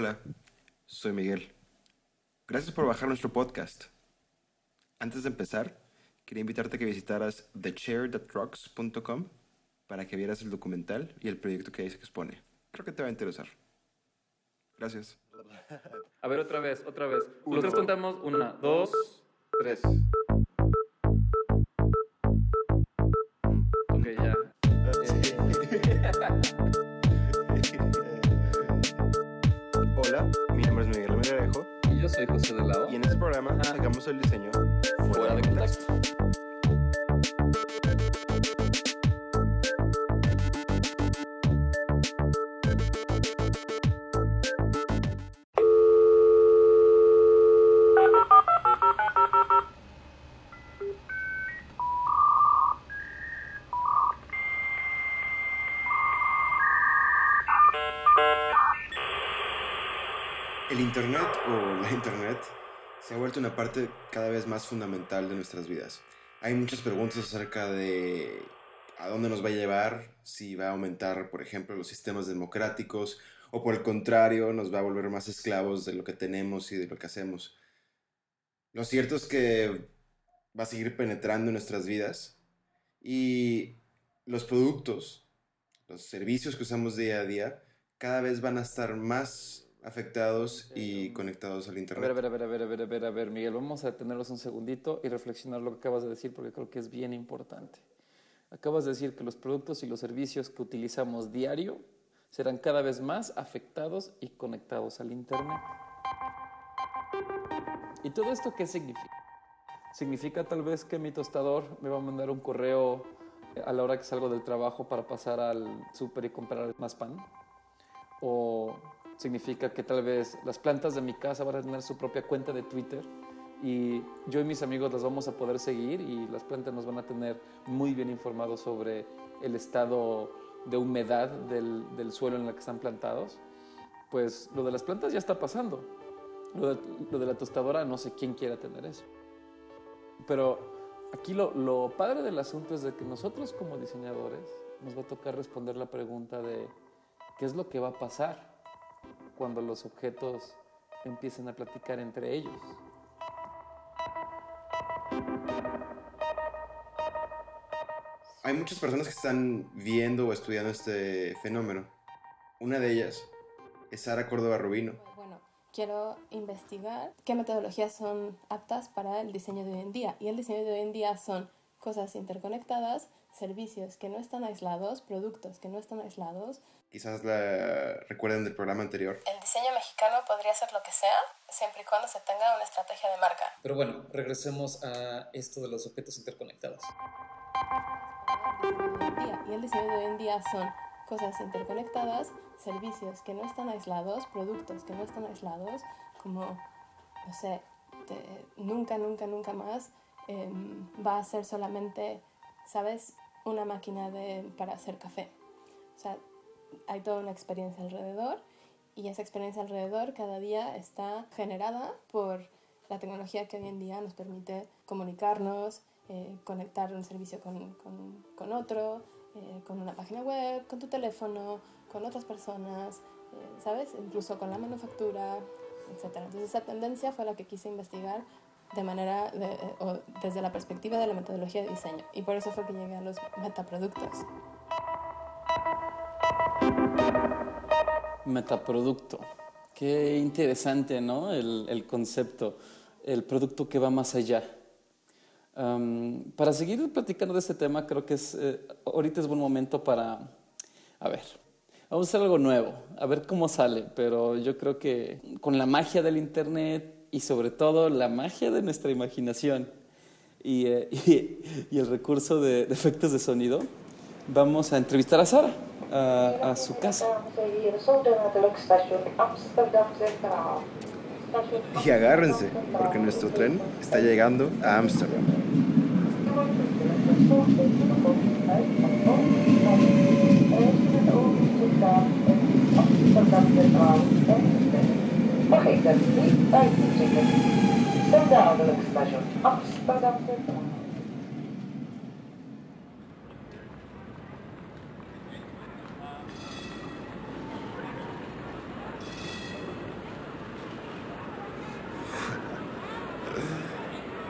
Hola, soy Miguel. Gracias por bajar nuestro podcast. Antes de empezar, quería invitarte a que visitaras thechair.rocks.com para que vieras el documental y el proyecto que ahí se expone. Creo que te va a interesar. Gracias. A ver, otra vez, otra vez. Nosotros contamos una, dos, tres. Sacamos el diseño Fuera de contexto. El Internet o la Internet se ha vuelto una parte cada vez más fundamental de nuestras vidas. Hay muchas preguntas acerca de a dónde nos va a llevar, si va a aumentar, por ejemplo, los sistemas democráticos o por el contrario, nos va a volver más esclavos de lo que tenemos y de lo que hacemos. Lo cierto es que va a seguir penetrando en nuestras vidas y los productos, los servicios que usamos día a día, cada vez van a estar más afectados y conectados al ver, a Internet. ver, a ver, a ver, a ver, a ver, a ver, Miguel, vamos a detenerlos un segundito y reflexionar lo que acabas de decir porque creo que es bien importante. Acabas de decir que los productos y los servicios que utilizamos diario serán cada vez más afectados y conectados al Internet. ¿Y todo esto qué significa? Significa tal vez que mi tostador me va a mandar un correo eh, a la hora que salgo del trabajo para pasar al súper y comprar más pan. O significa que tal vez las plantas de mi casa van a tener su propia cuenta de Twitter y yo y mis amigos las vamos a poder seguir y las plantas nos van a tener muy bien informados sobre el estado de humedad del, del suelo en el que están plantados. Pues lo de las plantas ya está pasando. Lo de, la tostadora, no sé quién quiera tener eso. Pero aquí lo, lo padre del asunto es de que nosotros como diseñadores nos va a tocar responder la pregunta de qué es lo que va a pasar cuando los objetos empiecen a platicar entre ellos. Hay muchas personas que están viendo o estudiando este fenómeno. Una de ellas es Sara Córdoba Rubino. Bueno, quiero investigar qué metodologías son aptas para el diseño de hoy en día. Y el diseño de hoy en día son cosas interconectadas, servicios que no están aislados, productos que no están aislados. Quizás la recuerden del programa anterior. El diseño mexicano podría ser lo que sea, siempre y cuando se tenga una estrategia de marca. Pero bueno, regresemos a esto de los objetos interconectados. Y el diseño de hoy en día son cosas interconectadas, servicios que no están aislados, productos que no están aislados, como, no sé, te- nunca, nunca, nunca más em, va a ser solamente, ¿sabes? Una máquina de, para hacer café. O sea, hay toda una experiencia alrededor y esa experiencia alrededor cada día está generada por la tecnología que hoy en día nos permite comunicarnos, eh, conectar un servicio con, con- con otro, eh, con una página web, con tu teléfono, con otras personas, eh, ¿sabes? Incluso con la manufactura, etc. Entonces esa tendencia fue la que quise investigar de manera, de- eh, o desde la perspectiva de la metodología de diseño. Y por eso fue que llegué a los metaproductos. Metaproducto. Qué interesante, ¿no? El, el concepto, el producto que va más allá. Para seguir platicando de este tema, creo que es, eh, ahorita es buen momento para, a ver, vamos a hacer algo nuevo, a ver cómo sale, pero yo creo que con la magia del Internet y sobre todo la magia de nuestra imaginación y, eh, y- y el recurso de, de efectos de sonido, vamos a entrevistar a Sara, a, a su casa. Y agárrense, porque nuestro tren está llegando a Ámsterdam.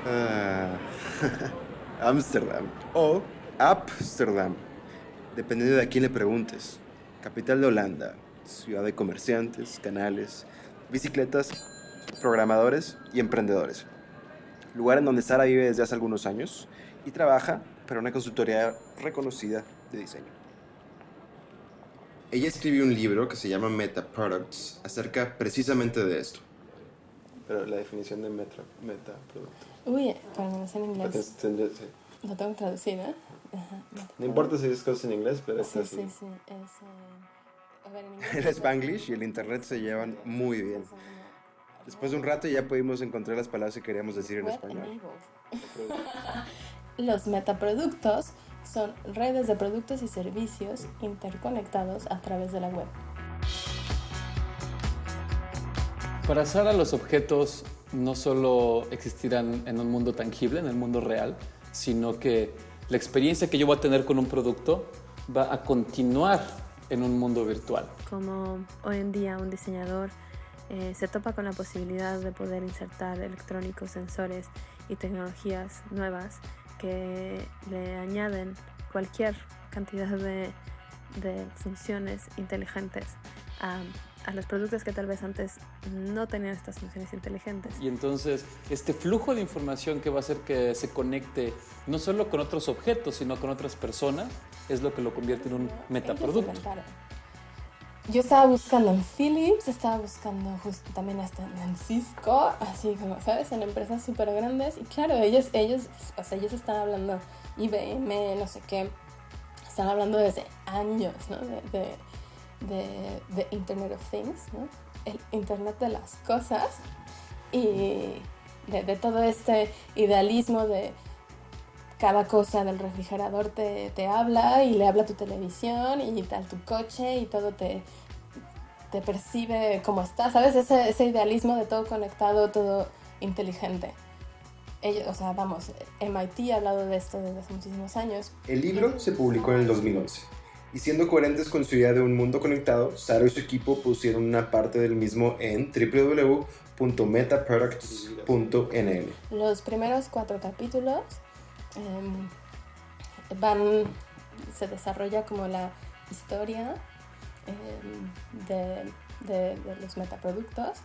Ah, Ámsterdam o Amsterdam, dependiendo de a quién le preguntes. Capital de Holanda, ciudad de comerciantes, canales, bicicletas, programadores y emprendedores. Lugar en donde Sara vive desde hace algunos años y trabaja para una consultoría reconocida de diseño. Ella escribió un libro que se llama Meta Products acerca precisamente de esto. Pero la definición de meta, meta productos. Uy, para menos en inglés. Sí. Lo tengo traducido. ¿eh? Ajá, No importa si es cosas en inglés, pero Sí, está sí, así. sí. Es, eh, El Spanglish y el Internet se llevan muy bien. Después de un rato ya pudimos encontrar las palabras que queríamos decir en Web español. Los metaproductos son redes de productos y servicios interconectados a través de la web. Para Sara los objetos no solo existirán en un mundo tangible, en el mundo real, sino que la experiencia que yo voy a tener con un producto va a continuar en un mundo virtual. como hoy en día un diseñador eh, se topa con la posibilidad de poder insertar electrónicos, sensores y tecnologías nuevas que le añaden cualquier cantidad de, de funciones inteligentes a, a los productos que tal vez antes no tenían estas funciones inteligentes. Y entonces este flujo de información que va a hacer que se conecte no solo con otros objetos, sino con otras personas, es lo que lo convierte en un metaproducto. Yo estaba buscando en Philips, estaba buscando justo también hasta en Cisco, así como, ¿sabes? En empresas súper grandes. Y claro, ellos, ellos, o sea, ellos están hablando IBM, no sé qué, están hablando desde años, ¿no? De, de, de- de Internet of Things, ¿no? El Internet de las cosas y de, de todo este idealismo de cada cosa del refrigerador te, te habla y le habla a tu televisión y tal tu coche y todo te, te percibe como está, ¿sabes? Ese, ese idealismo de todo conectado, todo inteligente. Ellos, o sea, vamos, MIT ha hablado de esto desde hace muchísimos años. El libro se publicó en el 2011. Y siendo coherentes con su idea de un mundo conectado, Sara y su equipo pusieron una parte del mismo en www.metaproducts.nl. Los primeros cuatro capítulos em, van, se desarrolla como la historia em, de, de- de los metaproductos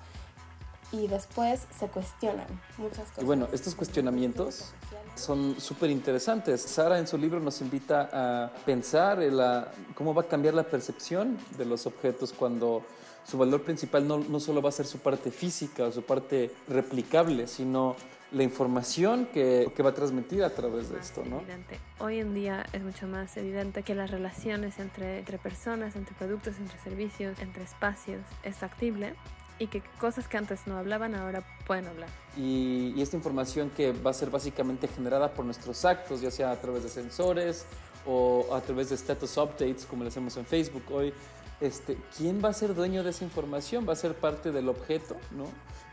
y después se cuestionan muchas cosas. Y bueno, estos cuestionamientos son súper interesantes. Sara en su libro nos invita a pensar en la- cómo va a cambiar la percepción de los objetos cuando su valor principal no, no solo va a ser su parte física o su parte replicable, sino la información que, que va a transmitir a través de esto, evidente. Hoy en día es mucho más evidente que las relaciones entre, entre personas, entre productos, entre servicios, entre espacios es factible y que cosas que antes no hablaban ahora pueden hablar. Y, esta información que va a ser básicamente generada por nuestros actos, ya sea a través de sensores o a través de status updates, como lo hacemos en Facebook hoy, este, ¿quién va a ser dueño de esa información? ¿Va a ser parte del objeto? ¿no?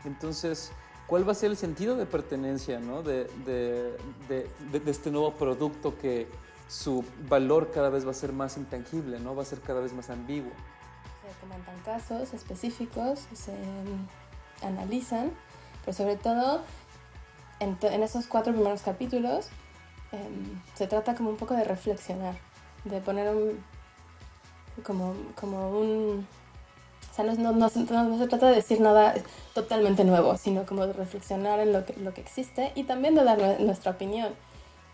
Entonces, ¿cuál va a ser el sentido de pertenencia ¿no? de- de este nuevo producto que su valor cada vez va a ser más intangible, ¿no? va a ser cada vez más ambiguo? Comentan casos específicos, se analizan, pero sobre todo en, en cuatro primeros capítulos em, se trata como un poco de reflexionar, de poner un, como, como un... O sea, no, no- no no- se trata de decir nada totalmente nuevo, sino como de reflexionar en lo que, lo que existe y también de dar nue- nuestra opinión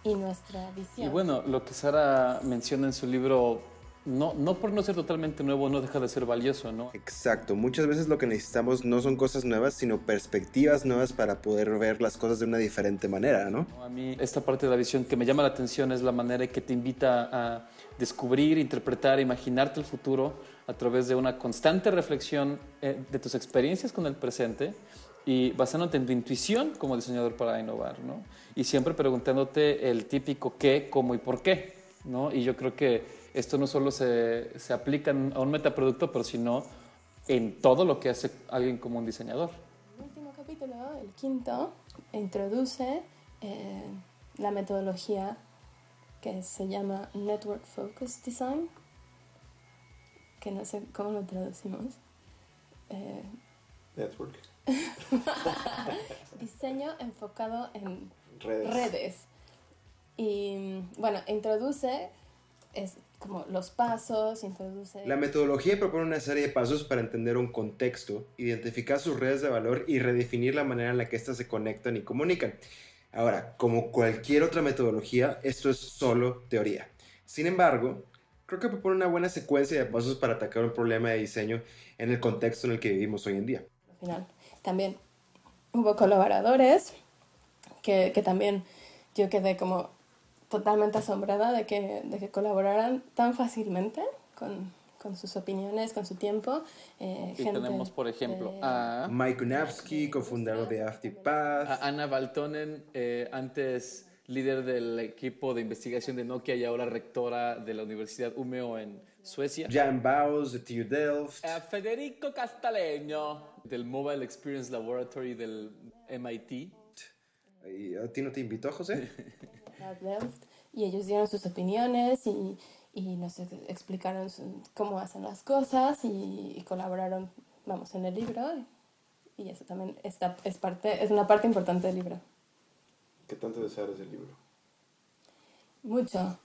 y nuestra visión. Y bueno, lo que Sara menciona en su libro, no, no por no ser totalmente nuevo, no deja de ser valioso, ¿no? Exacto, muchas veces lo que necesitamos no son cosas nuevas, sino perspectivas nuevas para poder ver las cosas de una diferente manera, ¿no? A mí esta parte de la visión que me llama la atención es la manera que te invita a descubrir, interpretar, imaginarte el futuro a través de una constante reflexión eh, de tus experiencias con el presente y basándote en tu intuición como diseñador para innovar, ¿no? Y siempre preguntándote el típico qué, cómo y por qué, ¿no? Y yo creo que esto no solo se, se aplica a un metaproducto, pero sino en todo lo que hace alguien como un diseñador. El último capítulo, el quinto, introduce eh, la metodología que se llama Network Focus Design, que no sé cómo lo traducimos. Eh, Network. diseño enfocado en Redes. redes. Y bueno, introduce es como los pasos, introduce... La metodología propone una serie de pasos para entender un contexto, identificar sus redes de valor y redefinir la manera en la que éstas se conectan y comunican. Ahora, como cualquier otra metodología, esto es solo teoría. Sin embargo, creo que propone una buena secuencia de pasos para atacar un problema de diseño en el contexto en el que vivimos hoy en día. Al final, también hubo colaboradores que, que también yo quedé como totalmente asombrada de que, de que colaboraran tan fácilmente con, con sus opiniones, con su tiempo. Eh, Y gente, tenemos, por ejemplo, eh, a, Mike Kunavsky, cofundador de AfterPath. a Anna Valtonen, eh, antes líder del equipo de investigación de Nokia y ahora rectora de la Universidad Umeå en Suecia. Jan Baus de TU Delft. A Federico Castaleño del Mobile Experience Laboratory del MIT. ¿Y ¿A ti no te invitó, José? Delft, y ellos dieron sus opiniones y, y nos ex- explicaron su- cómo hacen las cosas y, y colaboraron, vamos, en el libro. Y eso también está, es, parte, es una parte importante del libro. ¿Qué tanto deseas el libro? Mucho,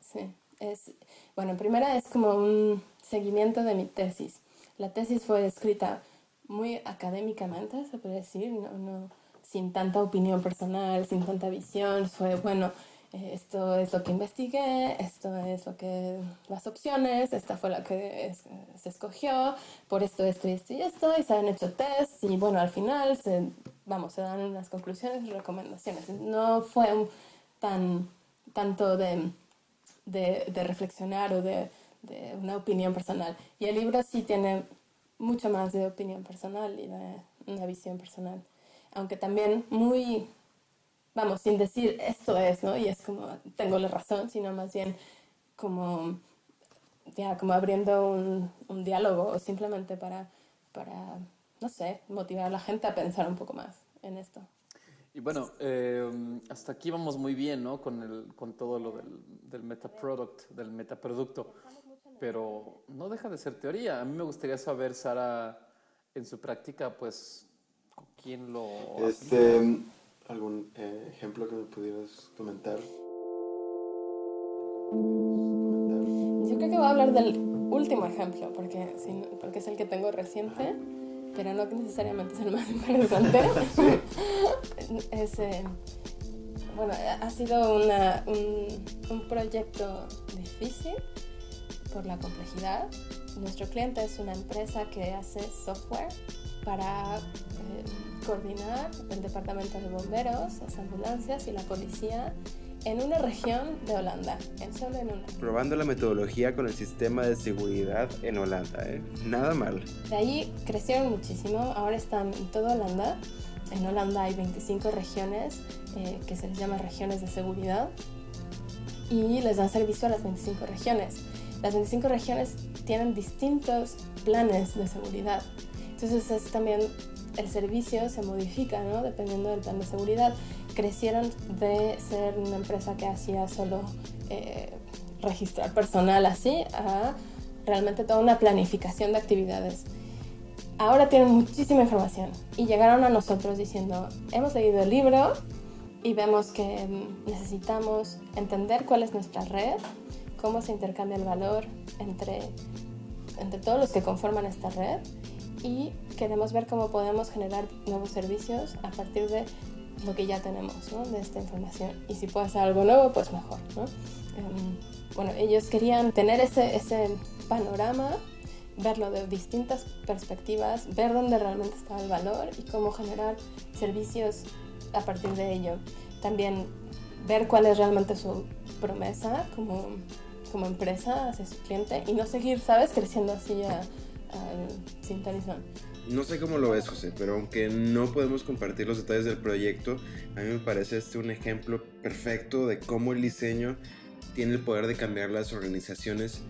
sí. Es, bueno, en primera es como un seguimiento de mi tesis. La tesis fue escrita muy académicamente, se puede decir, no, no, sin tanta opinión personal, sin tanta visión. Fue, bueno, esto es lo que investigué, esto es lo que, las opciones, esta fue la que se escogió, por esto, esto y esto y esto, y se han hecho test, y bueno, al final se, vamos, se dan unas conclusiones y recomendaciones. No fue tan, tanto de reflexionar o de, de una opinión personal. Y el libro sí tiene mucho más de opinión personal y de una visión personal. Aunque también muy, vamos, sin decir esto es, ¿no? Y es como, tengo la razón, sino más bien como, ya, como abriendo un, un diálogo o simplemente para, para, no sé, motivar a la gente a pensar un poco más en esto. Y bueno, eh, hasta aquí vamos muy bien, ¿no? Con, el, con todo lo del, del del metaproducto. Pero no deja de ser teoría. A mí me gustaría saber, Sara, en su práctica, pues, ¿con quién lo Este, ¿Algún eh, ejemplo que me pudieras comentar? Yo creo que voy a hablar del último ejemplo, porque, porque es el que tengo reciente, pero no necesariamente es el más interesante. es, eh, bueno, ha sido una- un, un proyecto difícil por la complejidad. Nuestro cliente es una empresa que hace software para eh, coordinar el departamento de bomberos, las ambulancias y la policía en una región de Holanda, en solo en una. Probando la metodología con el sistema de seguridad en Holanda, ¿eh? Nada mal. De ahí crecieron muchísimo, ahora están en toda Holanda. En Holanda hay 25 regiones eh, que se les llama regiones de seguridad y les dan servicio a las 25 regiones. Las 25 regiones tienen distintos planes de seguridad. Entonces es también el servicio se modifica ¿no? dependiendo del plan de seguridad. Crecieron de ser una empresa que hacía solo eh, registrar personal así a realmente toda una planificación de actividades. Ahora tienen muchísima información y llegaron a nosotros diciendo, hemos leído el libro y vemos que necesitamos entender cuál es nuestra red, cómo se intercambia el valor entre, entre todos los que conforman esta red y queremos ver cómo podemos generar nuevos servicios a partir de lo que ya tenemos, ¿no? de esta información. Y si puede ser algo nuevo, pues mejor. ¿no? Em, bueno, ellos querían tener ese, ese panorama, verlo de distintas perspectivas, ver dónde realmente está el valor y cómo generar servicios a partir de ello. También ver cuál es realmente su promesa como, como empresa hacia su cliente y no seguir, ¿sabes?, creciendo así a- al. No sé cómo lo ves, José, pero aunque no podemos compartir los detalles del proyecto, a mí me parece este un ejemplo perfecto de cómo el diseño tiene el poder de cambiar las organizaciones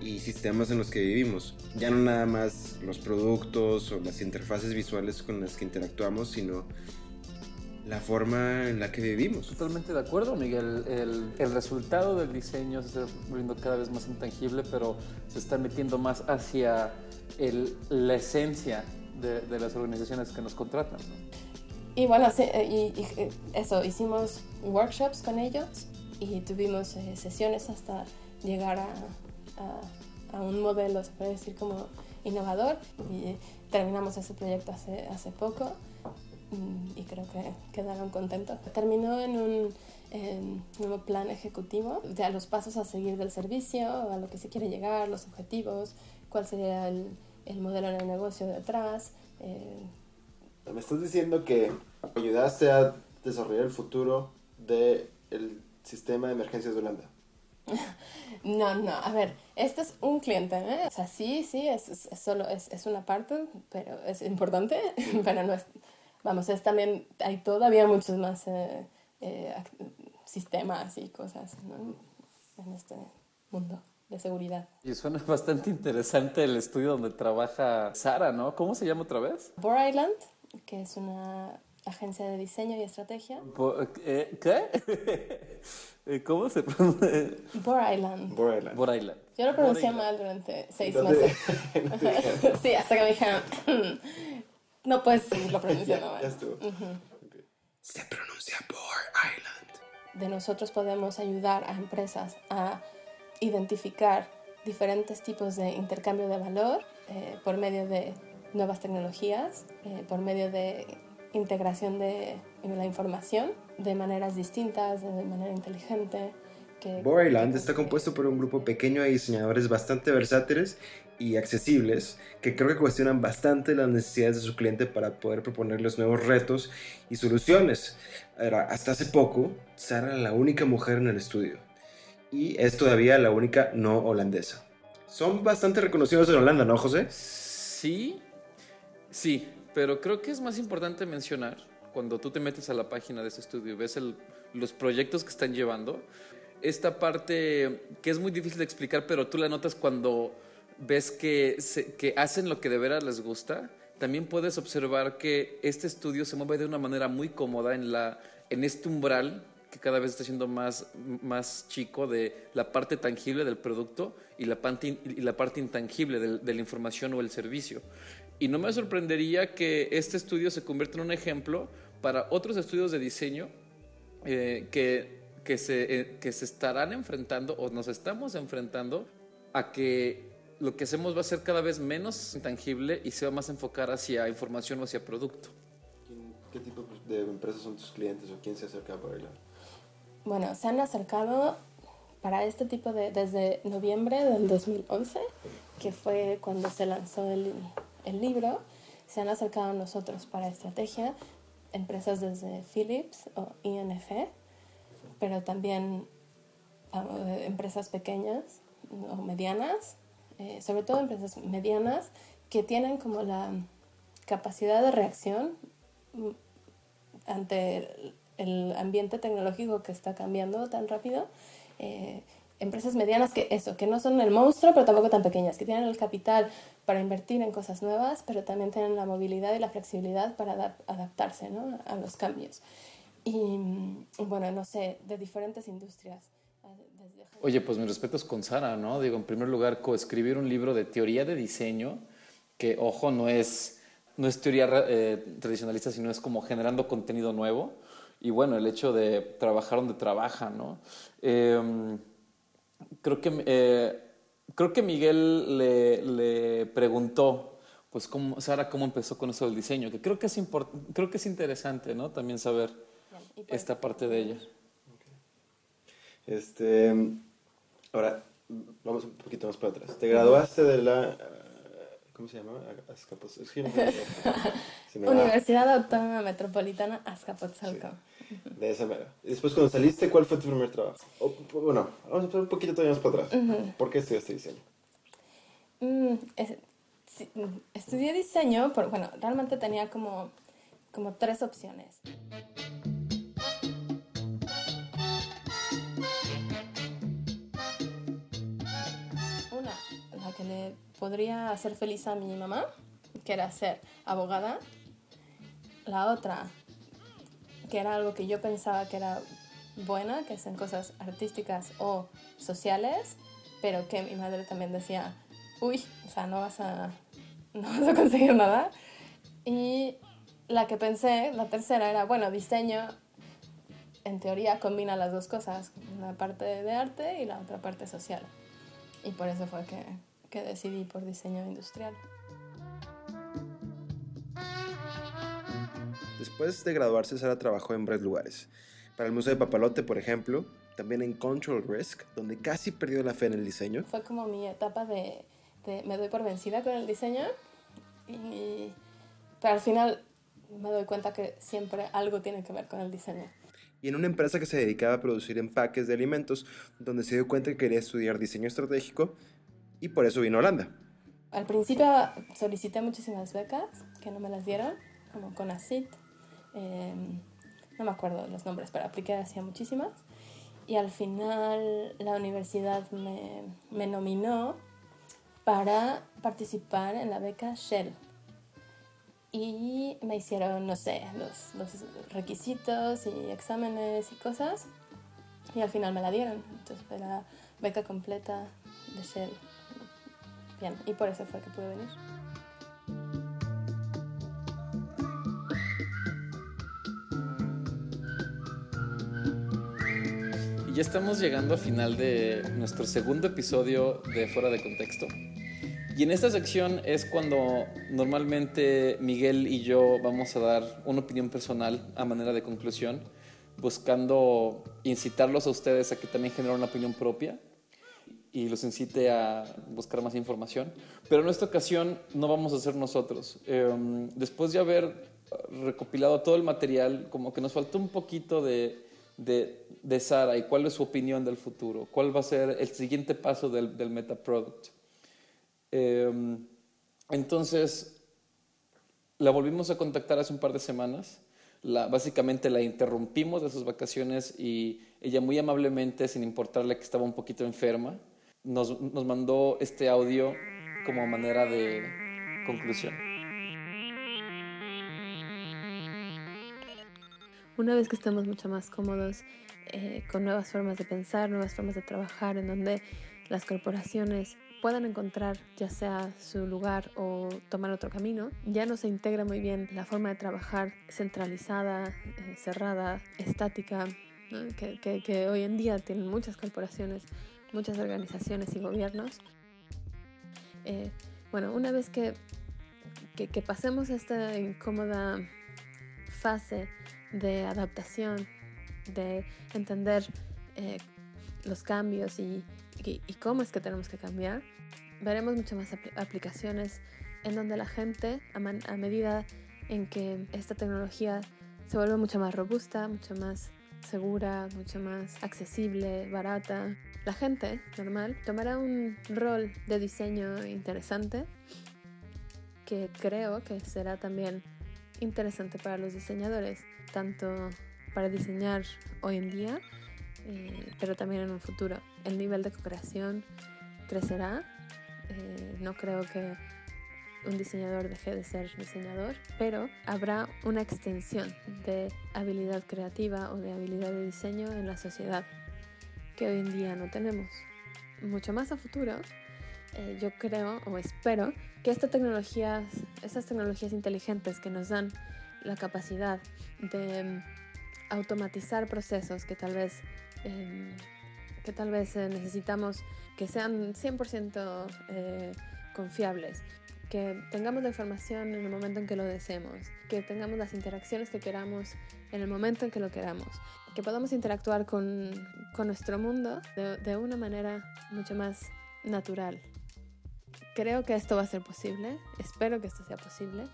y sistemas en los que vivimos. Ya no nada más los productos o las interfaces visuales con las que interactuamos, sino la forma en la que vivimos. Totalmente de acuerdo, Miguel. El, el resultado del diseño se está volviendo cada vez más intangible, pero se está metiendo más hacia el- la esencia de, de las organizaciones que nos contratan. ¿no? Y bueno, sí, eh, y, y, eh, eso, hicimos workshops con ellos y tuvimos eh, sesiones hasta llegar a, a- a un modelo, se puede decir como innovador y terminamos ese proyecto hace, hace poco y creo que quedaron contentos. Terminó en un en nuevo plan ejecutivo, de los pasos a seguir del servicio, a lo que se quiere llegar, los objetivos, cuál sería el, el modelo de negocio detrás. eh, Me estás diciendo que ayudaste a desarrollar el futuro del sistema de emergencias de Holanda. No, no, a ver, este es un cliente, ¿eh? O sea, sí, sí, es, es, es solo, es, es una parte, pero es importante, pero no es, vamos, es también, hay todavía muchos más eh, eh, sistemas y cosas, ¿no? En este mundo de seguridad. Y suena bastante interesante el estudio donde trabaja Sara, ¿no? ¿Cómo se llama otra vez? Bor Island, que es una agencia de diseño y estrategia. Bo- eh, ¿Qué? ¿Cómo se pronuncia? Bor Island. Bor Island. Bor Island. Yo lo pronuncié mal durante seis meses. sí, hasta que me dijeron, no puedes seguirlo pronunciando Ya, mal. ya estuvo. Se pronuncia Bor Island. de nosotros podemos ayudar a empresas a identificar diferentes tipos de intercambio de valor eh, por medio de nuevas tecnologías, eh, por medio de integración de la información de maneras distintas, de manera inteligente. Que, está compuesto por un grupo pequeño de diseñadores bastante versátiles y accesibles que creo que cuestionan bastante las necesidades de su cliente para poder proponerles nuevos retos y soluciones. Hasta hace poco, Sara era la única mujer en el estudio y es todavía la única no holandesa. Son bastante reconocidos en Holanda, ¿no, José? Sí, sí, pero creo que es más importante mencionar cuando tú te metes a la página de ese estudio y ves el- los proyectos que están llevando, esta parte que es muy difícil de explicar, pero tú la notas cuando ves que, se- que hacen lo que de veras les gusta. También puedes observar que este estudio se mueve de una manera muy cómoda en, la, en este umbral que cada vez está siendo más, más chico de la parte tangible del producto y la parte, y la parte intangible del- de la información o el servicio. Y no me sorprendería que este estudio se convierta en un ejemplo para otros estudios de diseño eh, que, que, se, eh, que se estarán enfrentando o nos estamos enfrentando a que lo que hacemos va a ser cada vez menos intangible y se va más a enfocar hacia información o hacia producto. ¿Qué tipo de empresas son tus clientes o quién se acerca a Bor Island? Bueno, se han acercado para este tipo de, desde noviembre del 2011, que fue cuando se lanzó el, el libro, se han acercado a nosotros para estrategia empresas desde Philips o INF, pero también ah, empresas pequeñas o medianas, eh, sobre todo empresas medianas que tienen como la capacidad de reacción mm, ante el ambiente tecnológico que está cambiando tan rápido. eh, empresas medianas que eso, que no son el monstruo, pero tampoco tan pequeñas, que tienen el capital para invertir en cosas nuevas, pero también tienen la movilidad y la flexibilidad para adap- adaptarse ¿no? a los cambios. Y mm, bueno, no sé, de diferentes industrias. Oye, pues mis respetos con Sara, ¿no? Digo, en primer lugar, coescribir un libro de teoría de diseño, que, ojo, no es, no es teoría eh, tradicionalista, sino es como generando contenido nuevo. Y bueno, el hecho de trabajar donde trabaja, ¿no? Eh, creo, que, eh, creo que Miguel le, le preguntó, pues, cómo, Sara, cómo empezó con eso del diseño, que creo que es, creo que es interesante, ¿no? También saber y esta parte de ella. Este, ahora, vamos un poquito más para atrás. Te graduaste de la... eh, ¿Cómo se llama? Azcapotzalco. Es que no me- se me va. Universidad Autónoma Metropolitana Azcapotzalco. De esa manera. Después cuando saliste, ¿cuál fue tu primer trabajo? O, bueno, vamos a empezar un poquito todavía más para atrás. ¿Por qué estudiaste diseño? Mm, es- sí, mm, estudié diseño, pero bueno, realmente tenía como, como tres opciones. Que le podría hacer feliz a mi mamá, que era ser abogada. La otra, que era algo que yo pensaba que era buena, que son cosas artísticas o sociales, pero que mi madre también decía, uy, o sea, no vas a, no vas a conseguir nada. Y la que pensé, la tercera, era, bueno, diseño en teoría combina las dos cosas, una parte de arte y la otra parte social. Y por eso fue que, que decidí por diseño industrial. Después de graduarse, Sara trabajó en varios lugares. Para el Museo de Papalote, por ejemplo, también en Control Risk, donde casi perdió la fe en el diseño. Fue como mi etapa de, de me doy por vencida con el diseño, y, pero al final me doy cuenta que siempre algo tiene que ver con el diseño. Y en una empresa que se dedicaba a producir empaques de alimentos, donde se dio cuenta que quería estudiar diseño estratégico y por eso vino a Holanda. Al principio solicité muchísimas becas que no me las dieron, como con ACIT, eh, no me acuerdo los nombres, pero apliqué hacia muchísimas. Y al final la universidad me, me nominó para participar en la beca Shell. Y me hicieron, no sé, los, los requisitos y exámenes y cosas. Y al final me la dieron. Entonces fue la beca completa de Shell. Bien, y por eso fue que pude venir. Y ya estamos llegando al final de nuestro segundo episodio de Fuera de Contexto. Y en esta sección es cuando normalmente Miguel y yo vamos a dar una opinión personal a manera de conclusión, buscando incitarlos a ustedes a que también generen una opinión propia y los incite a buscar más información. Pero en esta ocasión no vamos a ser nosotros. Eh, después de haber recopilado todo el material, como que nos faltó un poquito de, de, de, Sara y cuál es su opinión del futuro, cuál va a ser el siguiente paso del, del Meta Product. Eh, entonces, la volvimos a contactar hace un par de semanas. La, básicamente la interrumpimos de sus vacaciones y ella muy amablemente, sin importarle que estaba un poquito enferma, nos, nos mandó este audio como manera de conclusión. Una vez que estamos mucho más cómodos eh, con nuevas formas de pensar, nuevas formas de trabajar, en donde las corporaciones puedan encontrar ya sea su lugar o tomar otro camino, ya no se integra muy bien la forma de trabajar centralizada, eh, cerrada, estática, que, que hoy en día tienen muchas corporaciones, muchas organizaciones y gobiernos. Eh, bueno, una vez que, que, pasemos esta incómoda fase de adaptación, de entender eh, los cambios y, cómo es que tenemos que cambiar, veremos muchas más apl aplicaciones en donde la gente, a, a medida en que esta tecnología se vuelve mucho más robusta, mucho más segura, mucho más accesible, barata, la gente normal tomará un rol de diseño interesante que creo que será también interesante para los diseñadores, tanto para diseñar hoy en día, eh, pero también en un futuro. El nivel de co-creación crecerá. Eh, no creo que un diseñador deje de ser diseñador, pero habrá una extensión de habilidad creativa o de habilidad de diseño en la sociedad que hoy en día no tenemos. Mucho más a futuro, eh, yo creo o espero que esta tecnologías, estas tecnologías inteligentes que nos dan la capacidad de um, automatizar procesos que tal vez, eh, que tal vez eh, necesitamos que sean 100% eh, confiables, que tengamos la información en el momento en que lo deseemos, que tengamos las interacciones que queramos en el momento en que lo queramos, que podamos interactuar con, con nuestro mundo de, de, una manera mucho más natural. Creo que esto va a ser posible, espero que esto sea posible.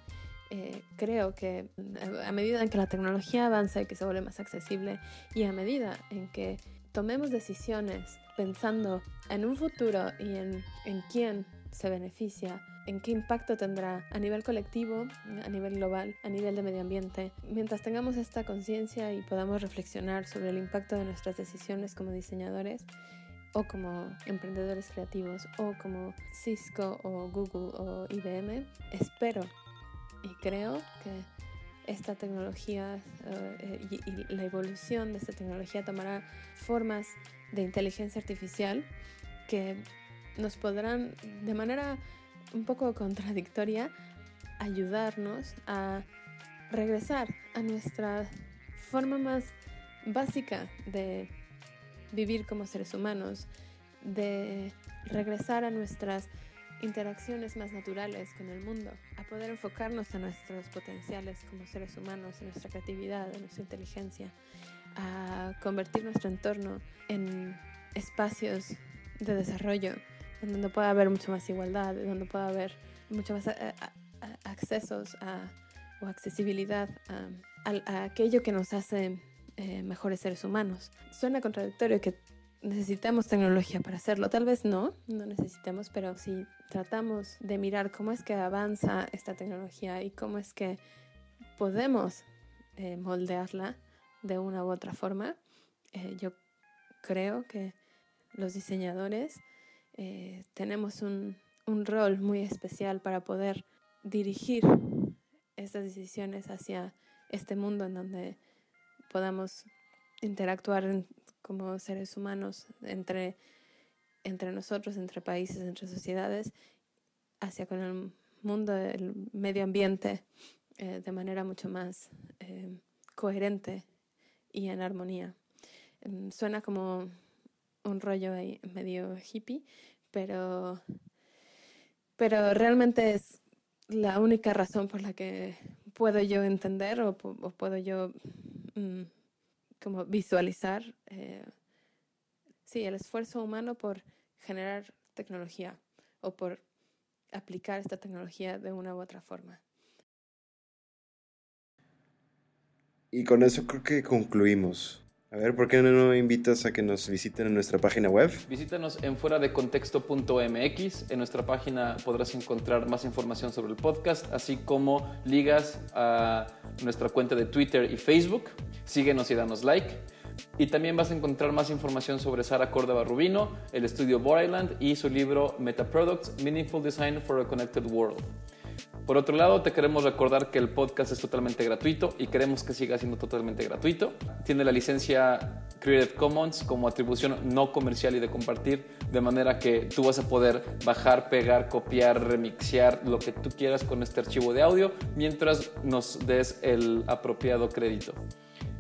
Eh, creo que a medida en que la tecnología avanza y que se vuelve más accesible y a medida en que tomemos decisiones pensando en un futuro y en, en quién se beneficia, en qué impacto tendrá a nivel colectivo, a nivel global, a nivel de medio ambiente. Mientras tengamos esta conciencia y podamos reflexionar sobre el impacto de nuestras decisiones como diseñadores o como emprendedores creativos o como Cisco o Google o IBM, espero y creo que esta tecnología y, y, la evolución de esta tecnología tomará formas de inteligencia artificial que nos podrán de manera un poco contradictoria ayudarnos a regresar a nuestra forma más básica de vivir como seres humanos, de regresar a nuestras interacciones más naturales con el mundo, a poder enfocarnos en nuestros potenciales como seres humanos, en nuestra creatividad, en nuestra inteligencia, a convertir nuestro entorno en espacios de desarrollo, en donde pueda haber mucha más igualdad, donde pueda haber mucho más a- a- a- accesos o accesibilidad a, aquello que nos hace eh, mejores seres humanos. Suena contradictorio que necesitamos tecnología para hacerlo. Tal vez no, no necesitemos, pero si tratamos de mirar cómo es que avanza esta tecnología y cómo es que podemos eh, moldearla de una u otra forma, eh, yo creo que los diseñadores eh, tenemos un, un rol muy especial para poder dirigir estas decisiones hacia este mundo en donde podamos interactuar en- como seres humanos entre, entre nosotros, entre países, entre sociedades, hacia con el mundo, el medio ambiente, eh, de manera mucho más eh, coherente y en armonía. Mm, Suena como un rollo ahí medio hippie, pero, pero realmente es la única razón por la que puedo yo entender o, pu- o puedo yo mm, como visualizar eh, sí, el esfuerzo humano por generar tecnología o por aplicar esta tecnología de una u otra forma. Y con eso creo que concluimos. A ver, ¿por qué no invitas a que nos visiten en nuestra página web? Visítanos en fuera de contexto.mx. En nuestra página podrás encontrar más información sobre el podcast, así como ligas a nuestra cuenta de Twitter y Facebook. Síguenos y danos like. Y también vas a encontrar más información sobre Sara Córdoba Rubino, el estudio Boryland y su libro Meta Products: Meaningful Design for a Connected World. Por otro lado, te queremos recordar que el podcast es totalmente gratuito y queremos que siga siendo totalmente gratuito. Tiene la licencia Creative Commons como atribución no comercial y de compartir, de manera que tú vas a poder bajar, pegar, copiar, remixear lo que tú quieras con este archivo de audio mientras nos des el apropiado crédito.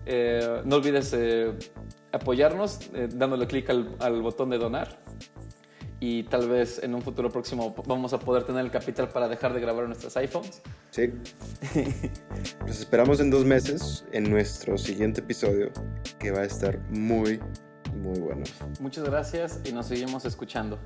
Eh, no olvides eh, apoyarnos eh, dándole clic al, al botón de donar y tal vez en un futuro próximo vamos a poder tener el capital para dejar de grabar nuestros iPhones. Sí. Los esperamos en dos meses en nuestro siguiente episodio, que va a estar muy, muy bueno. Muchas gracias y nos seguimos escuchando.